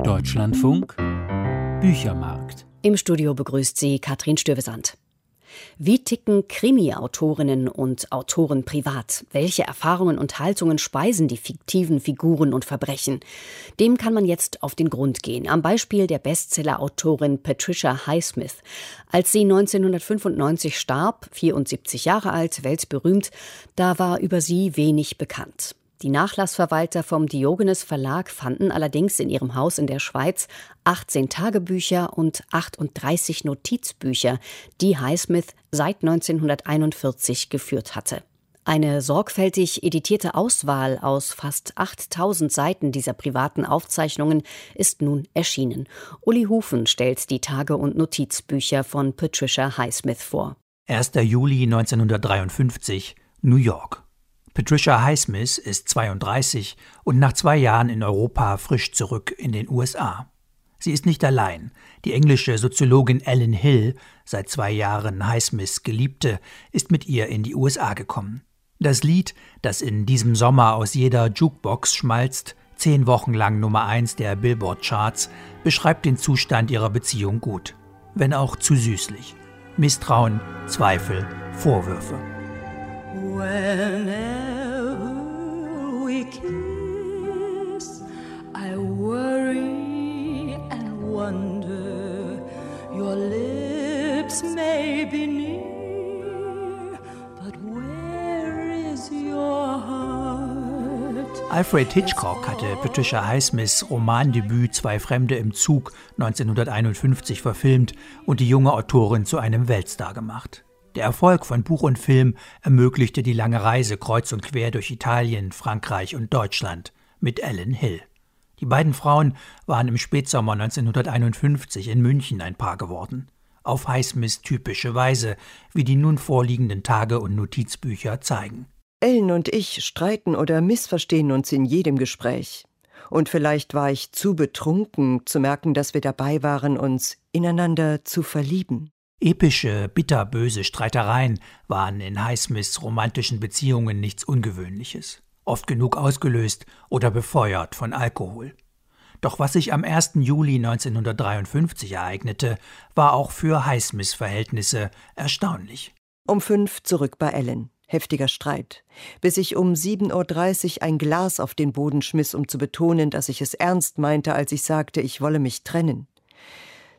Deutschlandfunk Büchermarkt. Im Studio begrüßt sie Katrin Stürvesand. Wie ticken Krimi-Autorinnen und Autoren privat? Welche Erfahrungen und Haltungen speisen die fiktiven Figuren und Verbrechen? Dem kann man jetzt auf den Grund gehen. Am Beispiel der Bestseller-Autorin Patricia Highsmith. Als sie 1995 starb, 74 Jahre alt, weltberühmt, da war über sie wenig bekannt. Die Nachlassverwalter vom Diogenes Verlag fanden allerdings in ihrem Haus in der Schweiz 18 Tagebücher und 38 Notizbücher, die Highsmith seit 1941 geführt hatte. Eine sorgfältig editierte Auswahl aus fast 8000 Seiten dieser privaten Aufzeichnungen ist nun erschienen. Uli Hufen stellt die Tage- und Notizbücher von Patricia Highsmith vor. 1. Juli 1953, New York. Patricia Highsmith ist 32 und nach zwei Jahren in Europa frisch zurück in den USA. Sie ist nicht allein. Die englische Soziologin Ellen Hill, seit zwei Jahren Highsmiths Geliebte, ist mit ihr in die USA gekommen. Das Lied, das in diesem Sommer aus jeder Jukebox schmalzt, zehn Wochen lang Nummer eins der Billboard-Charts, beschreibt den Zustand ihrer Beziehung gut. Wenn auch zu süßlich. Misstrauen, Zweifel, Vorwürfe. Whenever we kiss, I worry and wonder. Your lips may be near, but where is your heart? Alfred Hitchcock hatte Patricia Highsmiths Romandebüt Zwei Fremde im Zug 1951 verfilmt und die junge Autorin zu einem Weltstar gemacht. Der Erfolg von Buch und Film ermöglichte die lange Reise kreuz und quer durch Italien, Frankreich und Deutschland mit Ellen Hill. Die beiden Frauen waren im Spätsommer 1951 in München ein Paar geworden. Auf Highsmiths typische Weise, wie die nun vorliegenden Tage- und Notizbücher zeigen. Ellen und ich streiten oder missverstehen uns in jedem Gespräch. Und vielleicht war ich zu betrunken, zu merken, dass wir dabei waren, uns ineinander zu verlieben. Epische, bitterböse Streitereien waren in Highsmiths romantischen Beziehungen nichts Ungewöhnliches, oft genug ausgelöst oder befeuert von Alkohol. Doch was sich am 1. Juli 1953 ereignete, war auch für Highsmiths Verhältnisse erstaunlich. Um fünf zurück bei Ellen. Heftiger Streit. Bis ich um 7.30 Uhr ein Glas auf den Boden schmiss, um zu betonen, dass ich es ernst meinte, als ich sagte, ich wolle mich trennen.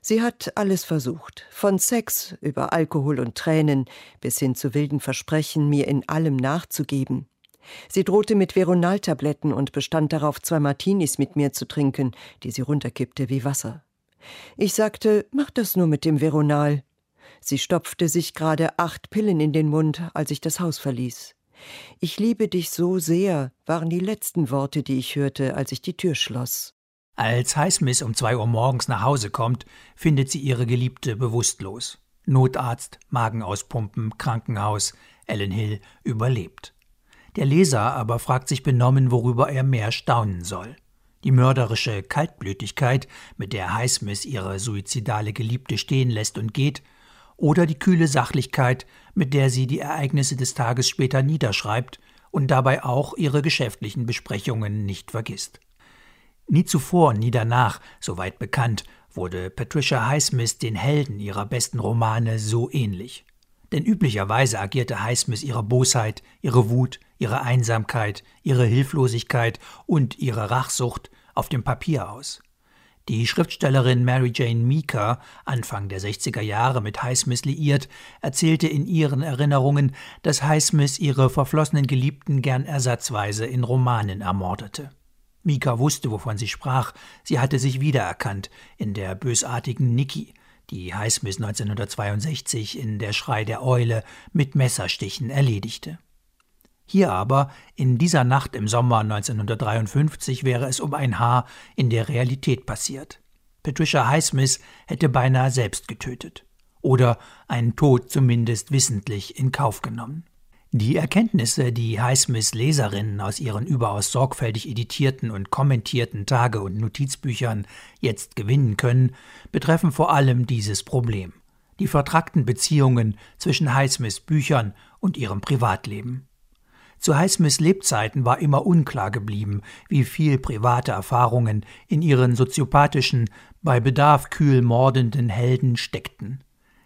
Sie hat alles versucht, von Sex über Alkohol und Tränen bis hin zu wilden Versprechen, mir in allem nachzugeben. Sie drohte mit Veronaltabletten und bestand darauf, zwei Martinis mit mir zu trinken, die sie runterkippte wie Wasser. Ich sagte, mach das nur mit dem Veronal. Sie stopfte sich gerade acht Pillen in den Mund, als ich das Haus verließ. Ich liebe dich so sehr, waren die letzten Worte, die ich hörte, als ich die Tür schloss. Als Highsmith um zwei Uhr morgens nach Hause kommt, findet sie ihre Geliebte bewusstlos. Notarzt, Magen auspumpen, Krankenhaus, Ellen Hill überlebt. Der Leser aber fragt sich benommen, worüber er mehr staunen soll. Die mörderische Kaltblütigkeit, mit der Highsmith ihre suizidale Geliebte stehen lässt und geht, oder die kühle Sachlichkeit, mit der sie die Ereignisse des Tages später niederschreibt und dabei auch ihre geschäftlichen Besprechungen nicht vergisst. Nie zuvor, nie danach, soweit bekannt, wurde Patricia Highsmith den Helden ihrer besten Romane so ähnlich. Denn üblicherweise agierte Highsmith ihre Bosheit, ihre Wut, ihre Einsamkeit, ihre Hilflosigkeit und ihre Rachsucht auf dem Papier aus. Die Schriftstellerin Mary Jane Meeker, Anfang der 60er Jahre mit Highsmith liiert, erzählte in ihren Erinnerungen, dass Highsmith ihre verflossenen Geliebten gern ersatzweise in Romanen ermordete. Mika wusste, wovon sie sprach. Sie hatte sich wiedererkannt in der bösartigen Niki, die Highsmith 1962 in Der Schrei der Eule mit Messerstichen erledigte. Hier aber, in dieser Nacht im Sommer 1953, wäre es um ein Haar in der Realität passiert. Patricia Highsmith hätte beinahe selbst getötet. Oder einen Tod zumindest wissentlich in Kauf genommen. Die Erkenntnisse, die Highsmiths Leserinnen aus ihren überaus sorgfältig editierten und kommentierten Tage- und Notizbüchern jetzt gewinnen können, betreffen vor allem dieses Problem. Die vertrackten Beziehungen zwischen Highsmiths Büchern und ihrem Privatleben. Zu Highsmiths Lebzeiten war immer unklar geblieben, wie viel private Erfahrungen in ihren soziopathischen, bei Bedarf kühl mordenden Helden steckten.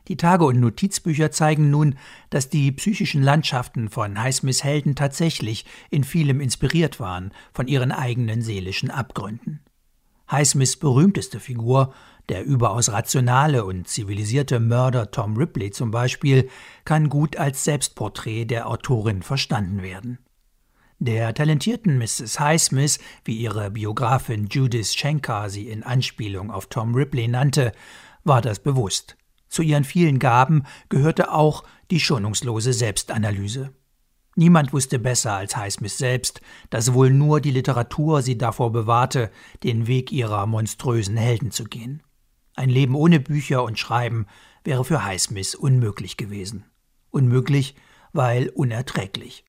Die Tage- und Notizbücher zeigen nun, dass die psychischen Landschaften von Highsmiths Helden tatsächlich in vielem inspiriert waren von ihren eigenen seelischen Abgründen. Highsmiths berühmteste Figur der überaus rationale und zivilisierte Mörder Tom Ripley zum Beispiel kann gut als Selbstporträt der Autorin verstanden werden. Der talentierten Mrs. Highsmith, wie ihre Biografin Judith Schenker sie in Anspielung auf Tom Ripley nannte, war das bewusst. Zu ihren vielen Gaben gehörte auch die schonungslose Selbstanalyse. Niemand wusste besser als Highsmith selbst, dass wohl nur die Literatur sie davor bewahrte, den Weg ihrer monströsen Helden zu gehen. Ein Leben ohne Bücher und Schreiben wäre für Highsmith unmöglich gewesen. Unmöglich, weil unerträglich.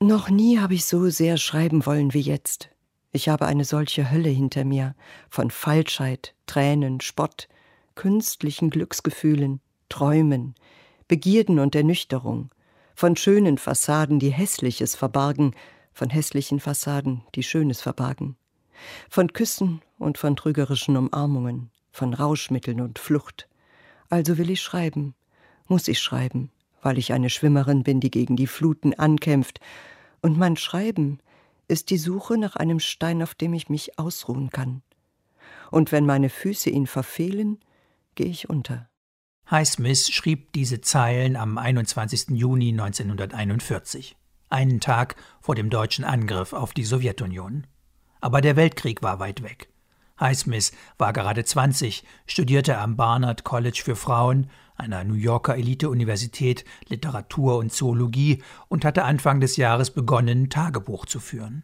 Noch nie habe ich so sehr schreiben wollen wie jetzt. Ich habe eine solche Hölle hinter mir von Falschheit, Tränen, Spott, künstlichen Glücksgefühlen, Träumen, Begierden und Ernüchterung, von schönen Fassaden, die Hässliches verbargen, von hässlichen Fassaden, die Schönes verbargen, von Küssen und von trügerischen Umarmungen, von Rauschmitteln und Flucht. Also will ich schreiben, muss ich schreiben, weil ich eine Schwimmerin bin, die gegen die Fluten ankämpft, und mein Schreiben ist die Suche nach einem Stein, auf dem ich mich ausruhen kann. Und wenn meine Füße ihn verfehlen, gehe ich unter. Highsmith schrieb diese Zeilen am 21. Juni 1941, einen Tag vor dem deutschen Angriff auf die Sowjetunion. Aber der Weltkrieg war weit weg. Highsmith war gerade 20, studierte am Barnard College für Frauen, einer New Yorker Elite-Universität, Literatur und Zoologie und hatte Anfang des Jahres begonnen, Tagebuch zu führen.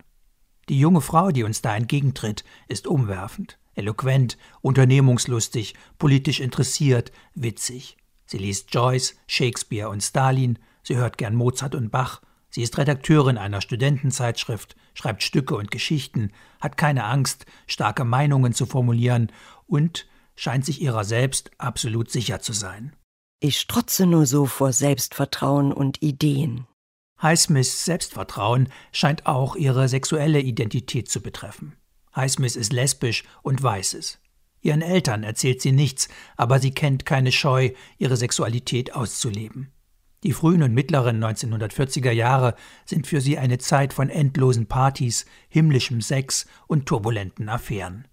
Die junge Frau, die uns da entgegentritt, ist umwerfend, eloquent, unternehmungslustig, politisch interessiert, witzig. Sie liest Joyce, Shakespeare und Stalin, sie hört gern Mozart und Bach, Sie ist Redakteurin einer Studentenzeitschrift, schreibt Stücke und Geschichten, hat keine Angst, starke Meinungen zu formulieren und scheint sich ihrer selbst absolut sicher zu sein. Ich strotze nur so vor Selbstvertrauen und Ideen. Highsmiths Selbstvertrauen scheint auch ihre sexuelle Identität zu betreffen. Highsmith ist lesbisch und weiß es. Ihren Eltern erzählt sie nichts, aber sie kennt keine Scheu, ihre Sexualität auszuleben. Die frühen und mittleren 1940er Jahre sind für sie eine Zeit von endlosen Partys, himmlischem Sex und turbulenten Affären.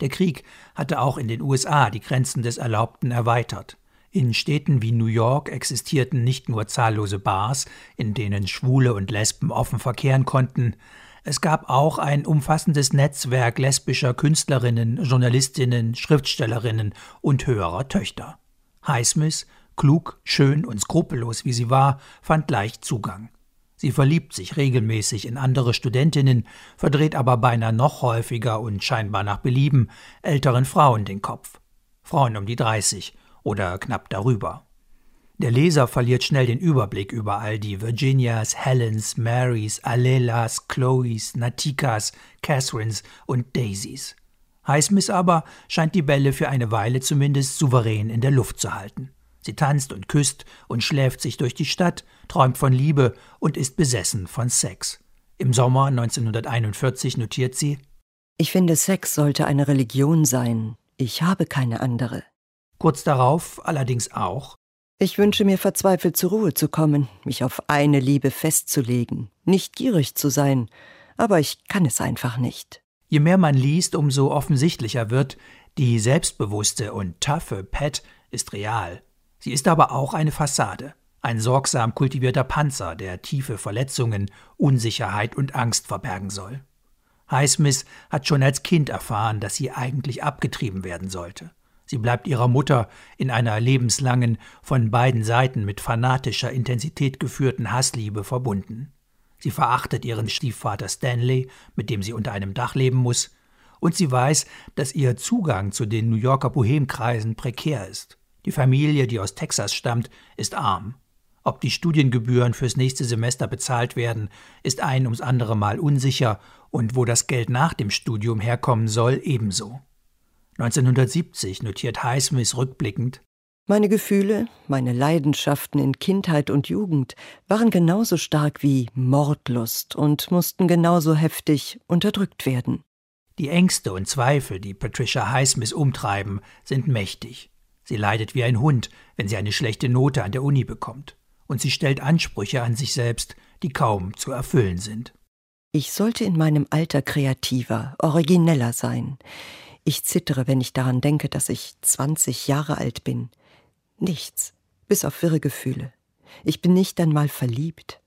Der Krieg hatte auch in den USA die Grenzen des Erlaubten erweitert. In Städten wie New York existierten nicht nur zahllose Bars, in denen Schwule und Lesben offen verkehren konnten, es gab auch ein umfassendes Netzwerk lesbischer Künstlerinnen, Journalistinnen, Schriftstellerinnen und höherer Töchter. Highsmith Klug, schön und skrupellos wie sie war, fand leicht Zugang. Sie verliebt sich regelmäßig in andere Studentinnen, verdreht aber beinahe noch häufiger und scheinbar nach Belieben älteren Frauen den Kopf. Frauen um die 30 oder knapp darüber. Der Leser verliert schnell den Überblick über all die Virginias, Helens, Marys, Alelas, Chloes, Natikas, Catherines und Daisys. Highsmith aber scheint die Bälle für eine Weile zumindest souverän in der Luft zu halten. Sie tanzt und küsst und schläft sich durch die Stadt, träumt von Liebe und ist besessen von Sex. Im Sommer 1941 notiert sie Ich finde, Sex sollte eine Religion sein. Ich habe keine andere. Kurz darauf allerdings auch Ich wünsche mir verzweifelt zur Ruhe zu kommen, mich auf eine Liebe festzulegen, nicht gierig zu sein, aber ich kann es einfach nicht. Je mehr man liest, umso offensichtlicher wird, die selbstbewusste und taffe Pat ist real. Sie ist aber auch eine Fassade, ein sorgsam kultivierter Panzer, der tiefe Verletzungen, Unsicherheit und Angst verbergen soll. Highsmith hat schon als Kind erfahren, dass sie eigentlich abgetrieben werden sollte. Sie bleibt ihrer Mutter in einer lebenslangen, von beiden Seiten mit fanatischer Intensität geführten Hassliebe verbunden. Sie verachtet ihren Stiefvater Stanley, mit dem sie unter einem Dach leben muss, und sie weiß, dass ihr Zugang zu den New Yorker Bohemkreisen prekär ist. Die Familie, die aus Texas stammt, ist arm. Ob die Studiengebühren fürs nächste Semester bezahlt werden, ist ein ums andere Mal unsicher und wo das Geld nach dem Studium herkommen soll, ebenso. 1970 notiert Highsmith rückblickend Meine Gefühle, meine Leidenschaften in Kindheit und Jugend waren genauso stark wie Mordlust und mussten genauso heftig unterdrückt werden. Die Ängste und Zweifel, die Patricia Highsmith umtreiben, sind mächtig. Sie leidet wie ein Hund, wenn sie eine schlechte Note an der Uni bekommt. Und sie stellt Ansprüche an sich selbst, die kaum zu erfüllen sind. Ich sollte in meinem Alter kreativer, origineller sein. Ich zittere, wenn ich daran denke, dass ich 20 Jahre alt bin. Nichts, bis auf wirre Gefühle. Ich bin nicht einmal verliebt.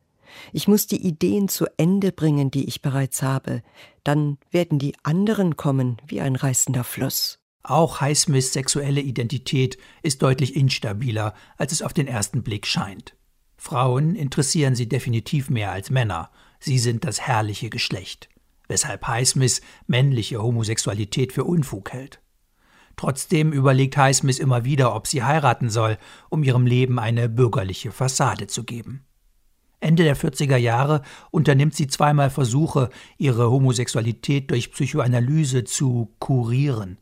Ich muss die Ideen zu Ende bringen, die ich bereits habe. Dann werden die anderen kommen wie ein reißender Fluss. Auch Highsmiths sexuelle Identität ist deutlich instabiler, als es auf den ersten Blick scheint. Frauen interessieren sie definitiv mehr als Männer. Sie sind das herrliche Geschlecht. Weshalb Highsmith männliche Homosexualität für Unfug hält. Trotzdem überlegt Highsmith immer wieder, ob sie heiraten soll, um ihrem Leben eine bürgerliche Fassade zu geben. Ende der 40er Jahre unternimmt sie zweimal Versuche, ihre Homosexualität durch Psychoanalyse zu kurieren.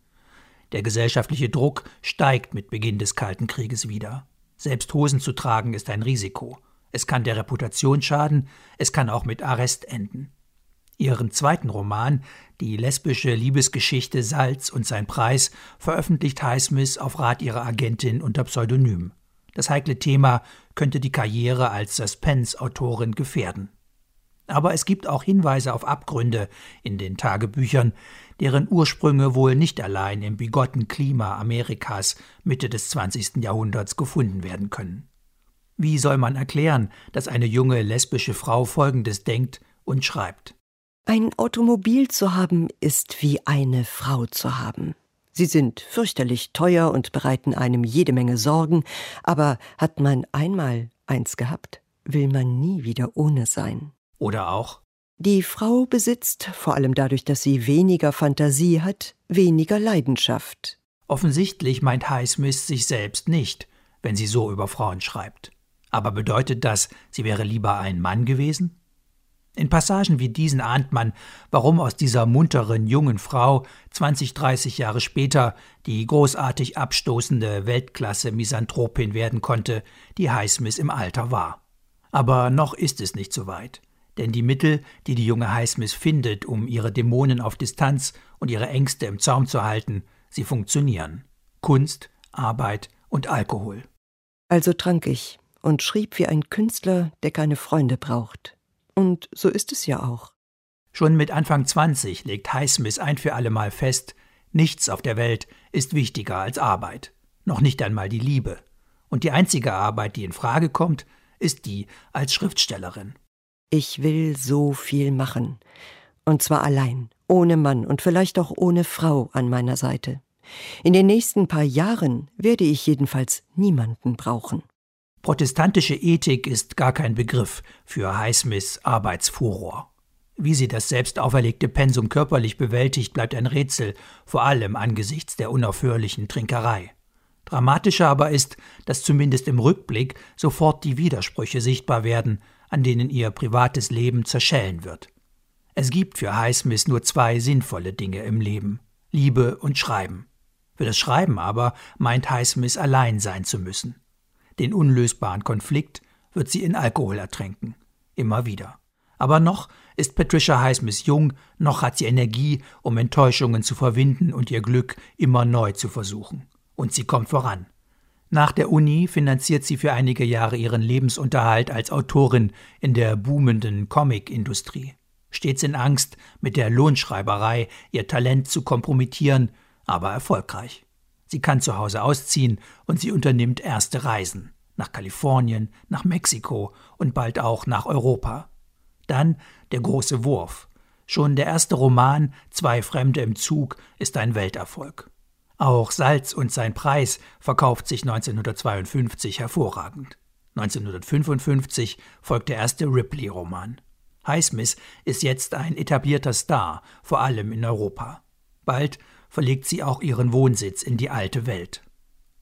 Der gesellschaftliche Druck steigt mit Beginn des Kalten Krieges wieder. Selbst Hosen zu tragen ist ein Risiko. Es kann der Reputation schaden, es kann auch mit Arrest enden. Ihren zweiten Roman, die lesbische Liebesgeschichte Salz und sein Preis, veröffentlicht Highsmith auf Rat ihrer Agentin unter Pseudonym. Das heikle Thema könnte die Karriere als Suspense-Autorin gefährden. Aber es gibt auch Hinweise auf Abgründe in den Tagebüchern, deren Ursprünge wohl nicht allein im bigotten Klima Amerikas Mitte des 20. Jahrhunderts gefunden werden können. Wie soll man erklären, dass eine junge lesbische Frau Folgendes denkt und schreibt? Ein Automobil zu haben ist wie eine Frau zu haben. Sie sind fürchterlich teuer und bereiten einem jede Menge Sorgen, aber hat man einmal eins gehabt, will man nie wieder ohne sein. Oder auch die Frau besitzt, vor allem dadurch, dass sie weniger Fantasie hat, weniger Leidenschaft. Offensichtlich meint Highsmith sich selbst nicht, wenn sie so über Frauen schreibt. Aber bedeutet das, sie wäre lieber ein Mann gewesen? In Passagen wie diesen ahnt man, warum aus dieser munteren jungen Frau 20, 30 Jahre später die großartig abstoßende Weltklasse-Misanthropin werden konnte, die Highsmith im Alter war. Aber noch ist es nicht so weit. Denn die Mittel, die die junge Highsmith findet, um ihre Dämonen auf Distanz und ihre Ängste im Zaum zu halten, sie funktionieren. Kunst, Arbeit und Alkohol. Also trank ich und schrieb wie ein Künstler, der keine Freunde braucht. Und so ist es ja auch. Schon mit Anfang 20 legt Highsmith ein für allemal fest, nichts auf der Welt ist wichtiger als Arbeit. Noch nicht einmal die Liebe. Und die einzige Arbeit, die in Frage kommt, ist die als Schriftstellerin. Ich will so viel machen. Und zwar allein, ohne Mann und vielleicht auch ohne Frau an meiner Seite. In den nächsten paar Jahren werde ich jedenfalls niemanden brauchen. Protestantische Ethik ist gar kein Begriff für Highsmiths Arbeitsfuror. Wie sie das selbst auferlegte Pensum körperlich bewältigt, bleibt ein Rätsel, vor allem angesichts der unaufhörlichen Trinkerei. Dramatischer aber ist, dass zumindest im Rückblick sofort die Widersprüche sichtbar werden, an denen ihr privates Leben zerschellen wird. Es gibt für Highsmith nur zwei sinnvolle Dinge im Leben Liebe und Schreiben. Für das Schreiben aber meint Highsmith allein sein zu müssen. Den unlösbaren Konflikt wird sie in Alkohol ertränken. Immer wieder. Aber noch ist Patricia Highsmith jung, noch hat sie Energie, um Enttäuschungen zu verwinden und ihr Glück immer neu zu versuchen. Und sie kommt voran. Nach der Uni finanziert sie für einige Jahre ihren Lebensunterhalt als Autorin in der boomenden Comic-Industrie. Stets in Angst, mit der Lohnschreiberei ihr Talent zu kompromittieren, aber erfolgreich. Sie kann zu Hause ausziehen und sie unternimmt erste Reisen nach Kalifornien, nach Mexiko und bald auch nach Europa. Dann der große Wurf. Schon der erste Roman Zwei Fremde im Zug ist ein Welterfolg. Auch Salz und sein Preis verkauft sich 1952 hervorragend. 1955 folgt der erste Ripley-Roman. Highsmith ist jetzt ein etablierter Star, vor allem in Europa. Bald verlegt sie auch ihren Wohnsitz in die alte Welt.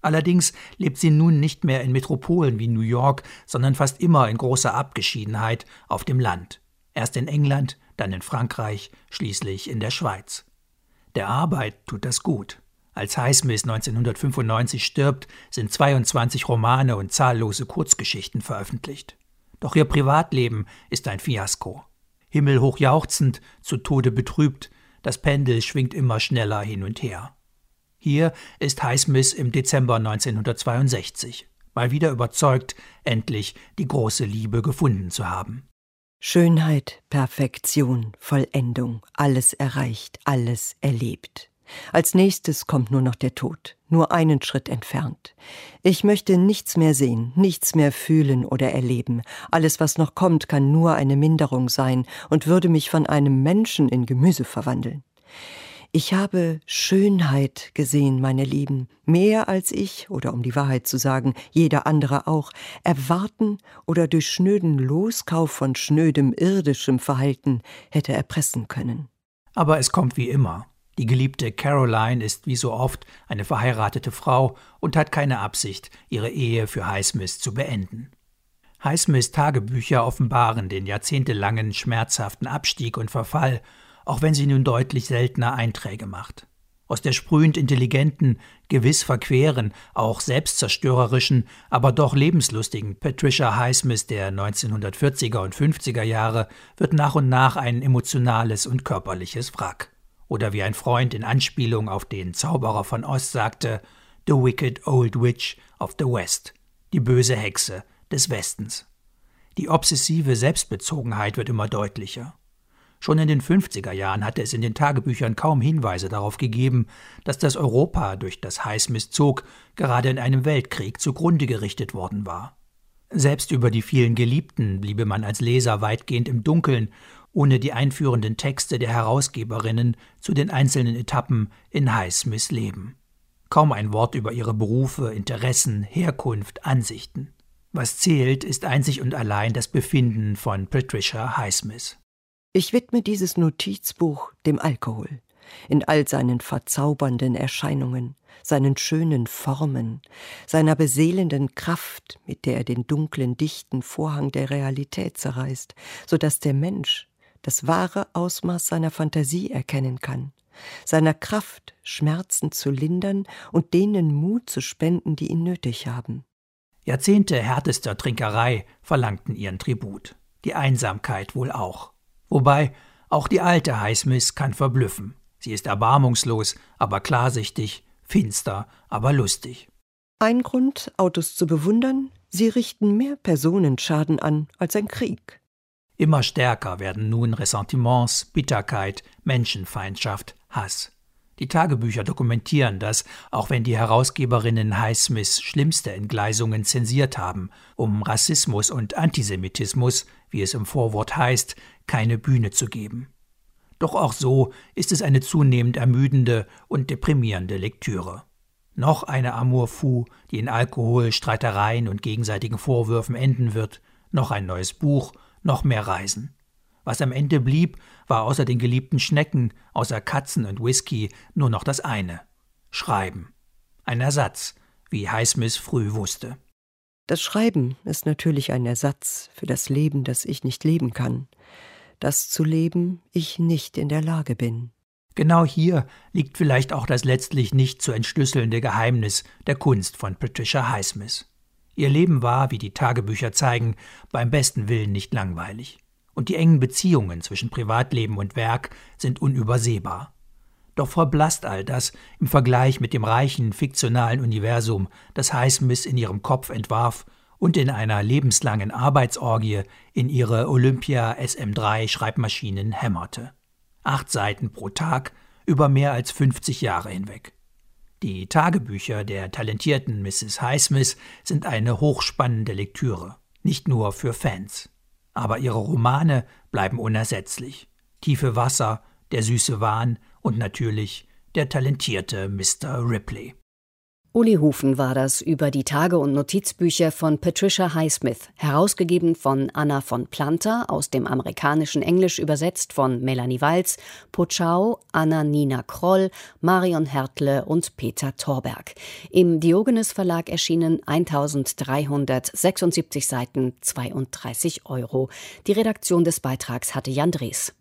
Allerdings lebt sie nun nicht mehr in Metropolen wie New York, sondern fast immer in großer Abgeschiedenheit auf dem Land. Erst in England, dann in Frankreich, schließlich in der Schweiz. Der Arbeit tut das gut. Als Highsmith 1995 stirbt, sind 22 Romane und zahllose Kurzgeschichten veröffentlicht. Doch ihr Privatleben ist ein Fiasko. Himmelhoch jauchzend, zu Tode betrübt, das Pendel schwingt immer schneller hin und her. Hier ist Highsmith im Dezember 1962, mal wieder überzeugt, endlich die große Liebe gefunden zu haben. Schönheit, Perfektion, Vollendung, alles erreicht, alles erlebt. Als nächstes kommt nur noch der Tod, nur einen Schritt entfernt. Ich möchte nichts mehr sehen, nichts mehr fühlen oder erleben. Alles, was noch kommt, kann nur eine Minderung sein und würde mich von einem Menschen in Gemüse verwandeln. Ich habe Schönheit gesehen, meine Lieben, mehr als ich, oder um die Wahrheit zu sagen, jeder andere auch, erwarten oder durch schnöden Loskauf von schnödem irdischem Verhalten hätte erpressen können. Aber es kommt wie immer. Die geliebte Caroline ist wie so oft eine verheiratete Frau und hat keine Absicht, ihre Ehe für Highsmith zu beenden. Highsmiths Tagebücher offenbaren den jahrzehntelangen schmerzhaften Abstieg und Verfall, auch wenn sie nun deutlich seltener Einträge macht. Aus der sprühend intelligenten, gewiss verqueren, auch selbstzerstörerischen, aber doch lebenslustigen Patricia Highsmith der 1940er und 50er Jahre wird nach und nach ein emotionales und körperliches Wrack oder wie ein Freund in Anspielung auf den Zauberer von Ost sagte, The Wicked Old Witch of the West, die böse Hexe des Westens. Die obsessive Selbstbezogenheit wird immer deutlicher. Schon in den 50er Jahren hatte es in den Tagebüchern kaum Hinweise darauf gegeben, dass das Europa, durch das Highsmith zog, gerade in einem Weltkrieg zugrunde gerichtet worden war. Selbst über die vielen Geliebten bliebe man als Leser weitgehend im Dunkeln ohne die einführenden Texte der Herausgeberinnen zu den einzelnen Etappen in Highsmiths Leben. Kaum ein Wort über ihre Berufe, Interessen, Herkunft, Ansichten. Was zählt, ist einzig und allein das Befinden von Patricia Highsmith. Ich widme dieses Notizbuch dem Alkohol, in all seinen verzaubernden Erscheinungen, seinen schönen Formen, seiner beseelenden Kraft, mit der er den dunklen, dichten Vorhang der Realität zerreißt, so dass der Mensch das wahre Ausmaß seiner Fantasie erkennen kann, seiner Kraft, Schmerzen zu lindern und denen Mut zu spenden, die ihn nötig haben. Jahrzehnte härtester Trinkerei verlangten ihren Tribut, die Einsamkeit wohl auch. Wobei auch die alte Highsmith kann verblüffen. Sie ist erbarmungslos, aber klarsichtig, finster, aber lustig. Ein Grund, Autos zu bewundern, sie richten mehr Personen Schaden an als ein Krieg. Immer stärker werden nun Ressentiments, Bitterkeit, Menschenfeindschaft, Hass. Die Tagebücher dokumentieren das, auch wenn die Herausgeberinnen Highsmiths schlimmste Entgleisungen zensiert haben, um Rassismus und Antisemitismus, wie es im Vorwort heißt, keine Bühne zu geben. Doch auch so ist es eine zunehmend ermüdende und deprimierende Lektüre. Noch eine Amour fou, die in Alkohol, Streitereien und gegenseitigen Vorwürfen enden wird, noch ein neues Buch noch mehr Reisen. Was am Ende blieb, war außer den geliebten Schnecken, außer Katzen und Whisky nur noch das eine Schreiben. Ein Ersatz, wie Highsmith früh wusste. Das Schreiben ist natürlich ein Ersatz für das Leben, das ich nicht leben kann, das zu leben ich nicht in der Lage bin. Genau hier liegt vielleicht auch das letztlich nicht zu entschlüsselnde Geheimnis der Kunst von Patricia Highsmith. Ihr Leben war, wie die Tagebücher zeigen, beim besten Willen nicht langweilig. Und die engen Beziehungen zwischen Privatleben und Werk sind unübersehbar. Doch verblasst all das im Vergleich mit dem reichen, fiktionalen Universum, das Highsmith in ihrem Kopf entwarf und in einer lebenslangen Arbeitsorgie in ihre Olympia SM3 Schreibmaschinen hämmerte. Acht Seiten pro Tag über mehr als 50 Jahre hinweg. Die Tagebücher der talentierten Mrs. Highsmith sind eine hochspannende Lektüre, nicht nur für Fans. Aber ihre Romane bleiben unersetzlich. Tiefe Wasser, Der süße Wahn und natürlich der talentierte Mr. Ripley. Uli Hufen war das über die Tage- und Notizbücher von Patricia Highsmith, herausgegeben von Anna von Planter, aus dem amerikanischen Englisch übersetzt von Melanie Walz, Pochau, Anna Nina Kroll, Marion Hertle und Peter Torberg. Im Diogenes Verlag erschienen 1376 Seiten, 32 Euro. Die Redaktion des Beitrags hatte Jan Drees.